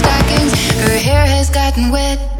stockings, her hair has gotten wet.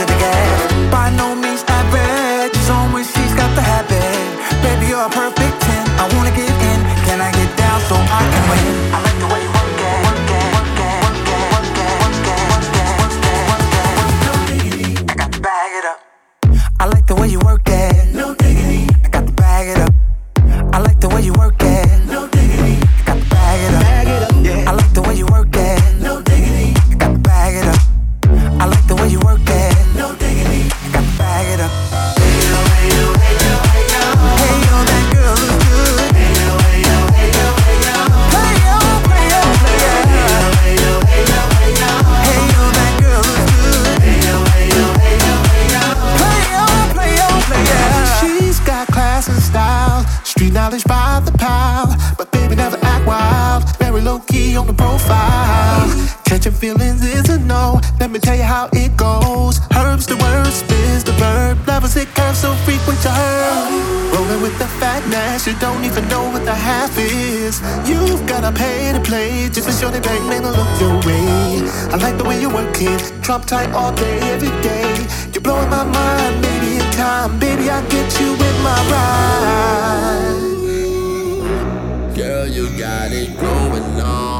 to the gas. By no means average, she's on when she's got the habit. Baby, you're perfect you don't even know what the half is. You've gotta pay to play just for sure they bang man to look your way. I like the way you work it, drop tight all day, every day. You're blowing my mind, baby. In time, baby, I get you with my ride. Girl, you got it going on.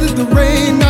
weathered the rain.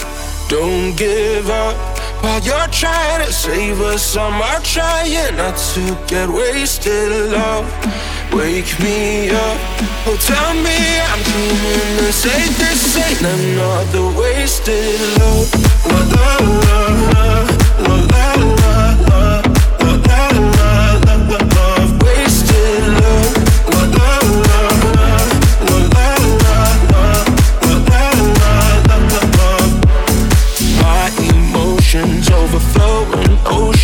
don't give up. While you're trying to save us, I'm trying not to get wasted. Love, wake me up. Oh, tell me I'm dreaming the same. This ain't another wasted love. La la la la la la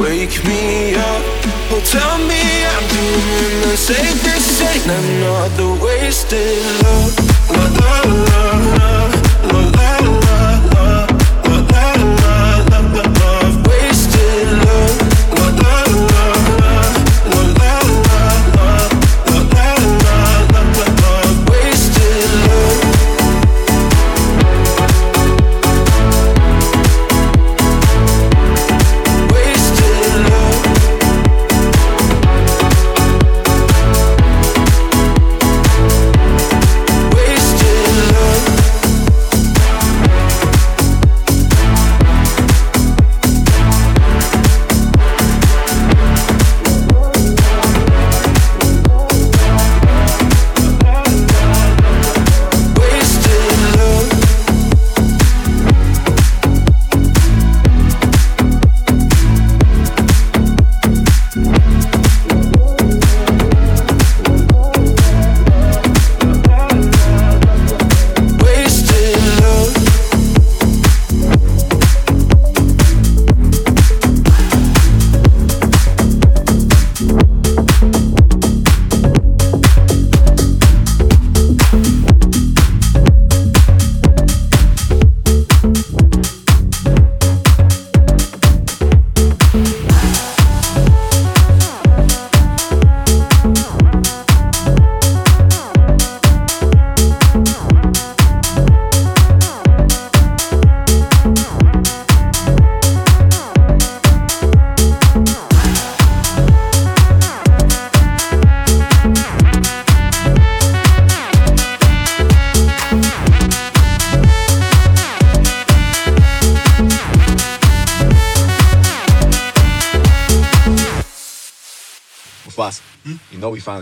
wake me up. Oh, tell me I'm doing the same. This ain't another wasted love. La la la la la la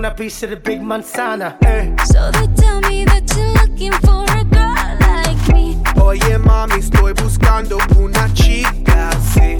want a piece of the big manzana. Eh. So they tell me that you're looking for a girl like me. Oye, mami, estoy buscando una chica así.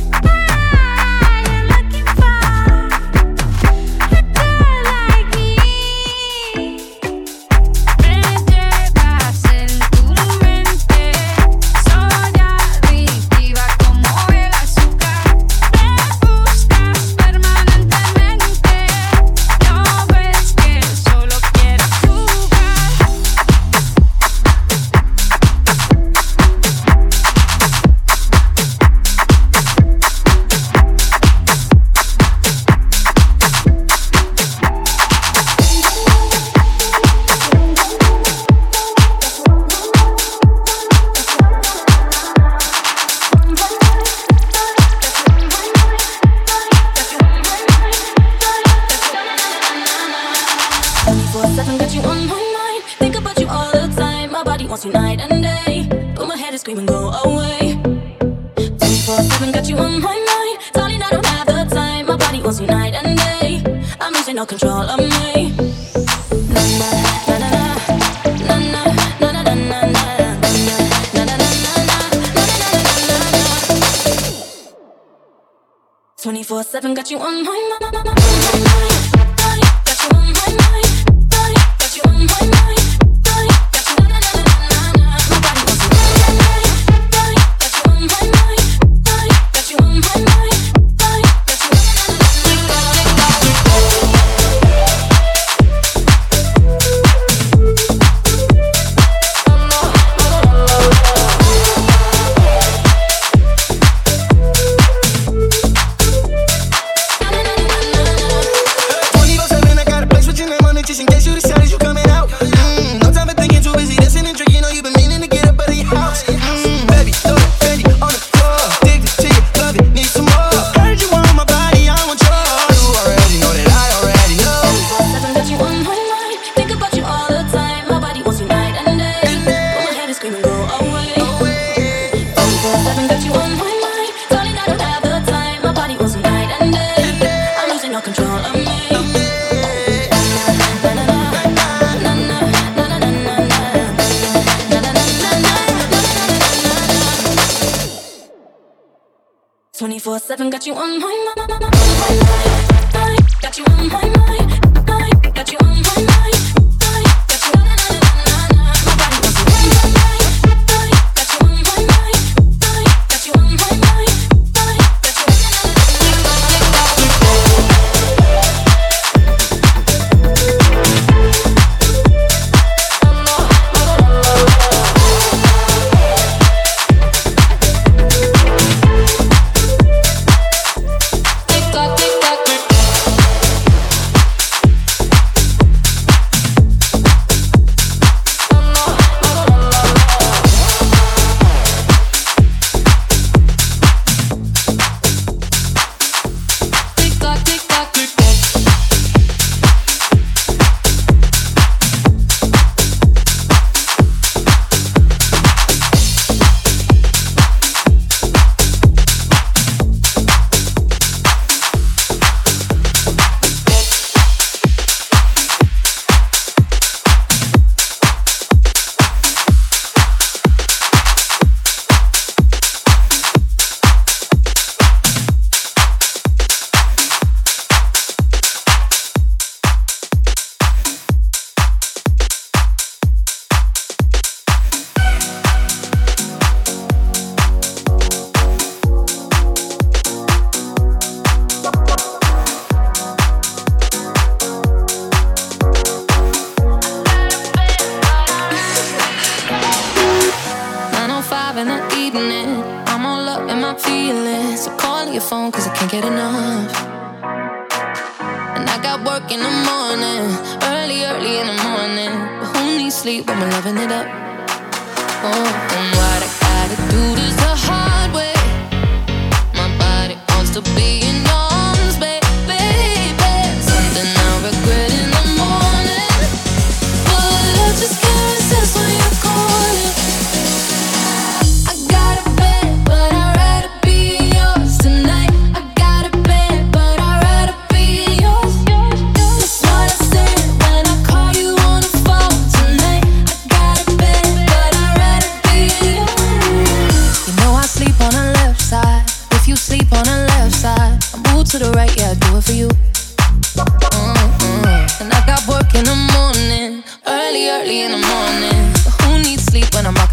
24-7 got you on my mind.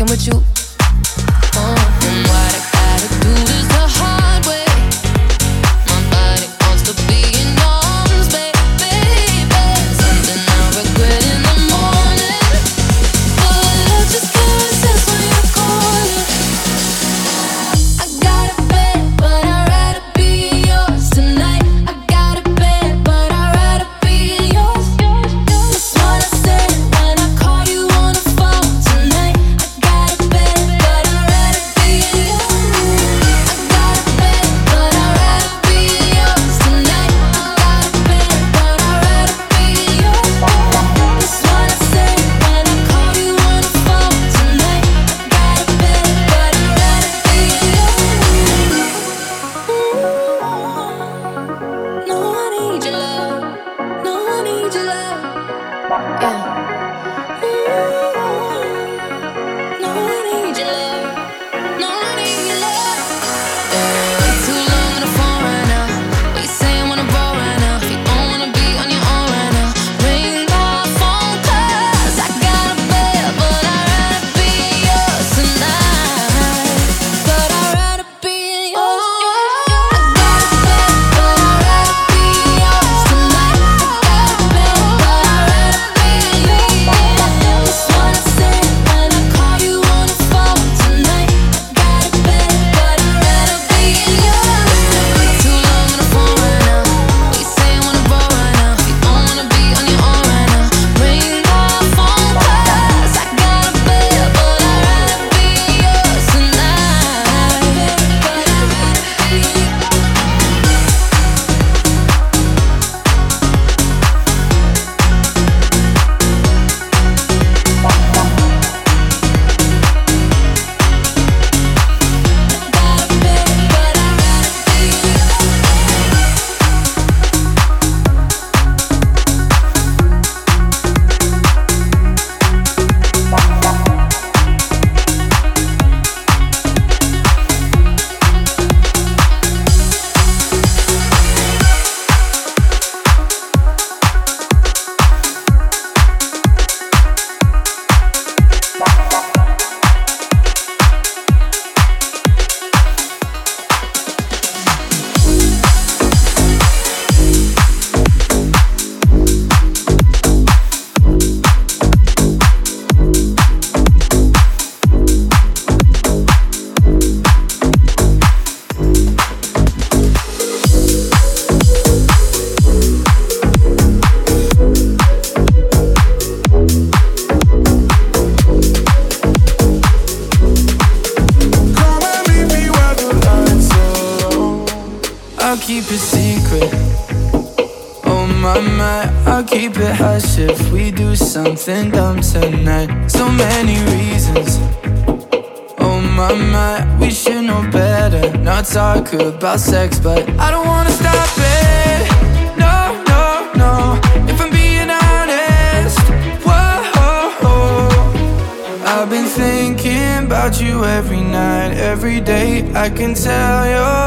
with you. and dumb tonight. So many reasons. Oh my my, we should know better. Not talk about sex, but I don't wanna stop it. No, no, no. If I'm being honest, whoa. I've been thinking about you every night, every day. I can tell you're.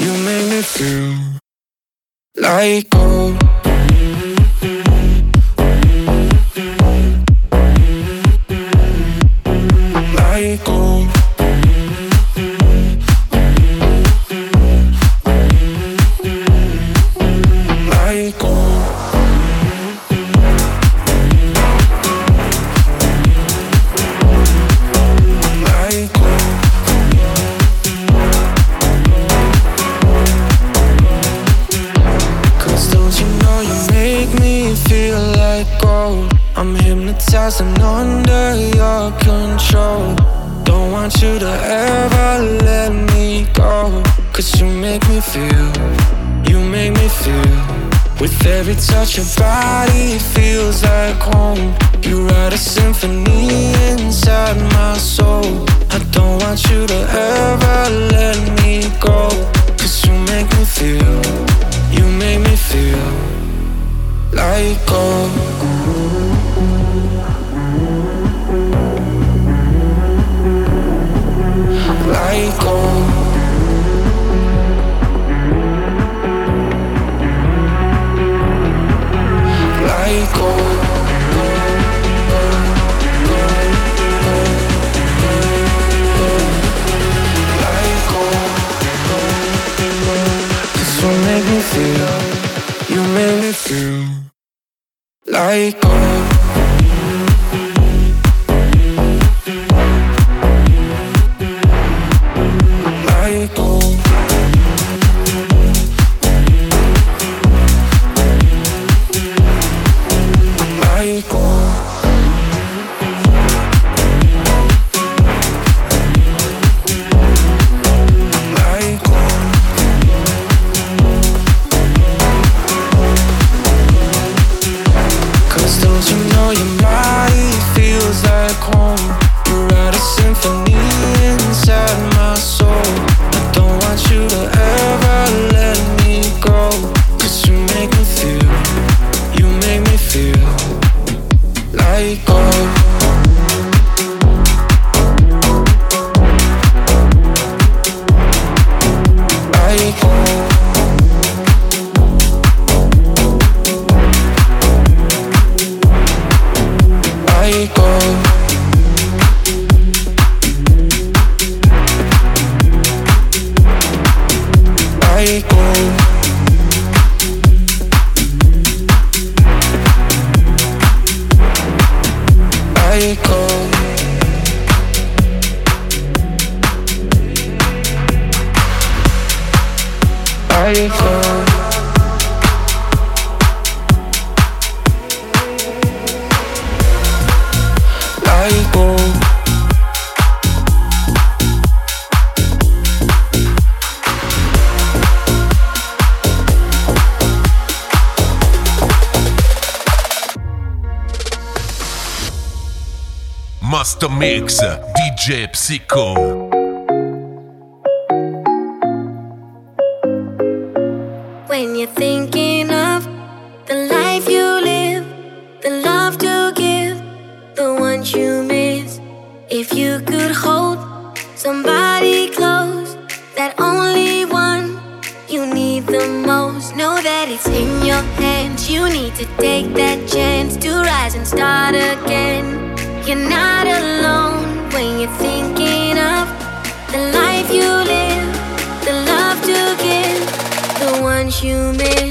You make me feel like gold With every touch of body, it feels like home. You write a symphony inside my soul. I don't want you to ever let me go. Cause you make me feel, you make me feel like gold. Like gold. psycho. Master Mix, DJ Psycho. When you're thinking of the life you live, the love to give, the ones you miss. If you could hold somebody close, that only one you need the most, know that it's in your hands. You need to take that chance to rise and start again. You're not alone when you're thinking of the life you live, the love to give, the ones you miss.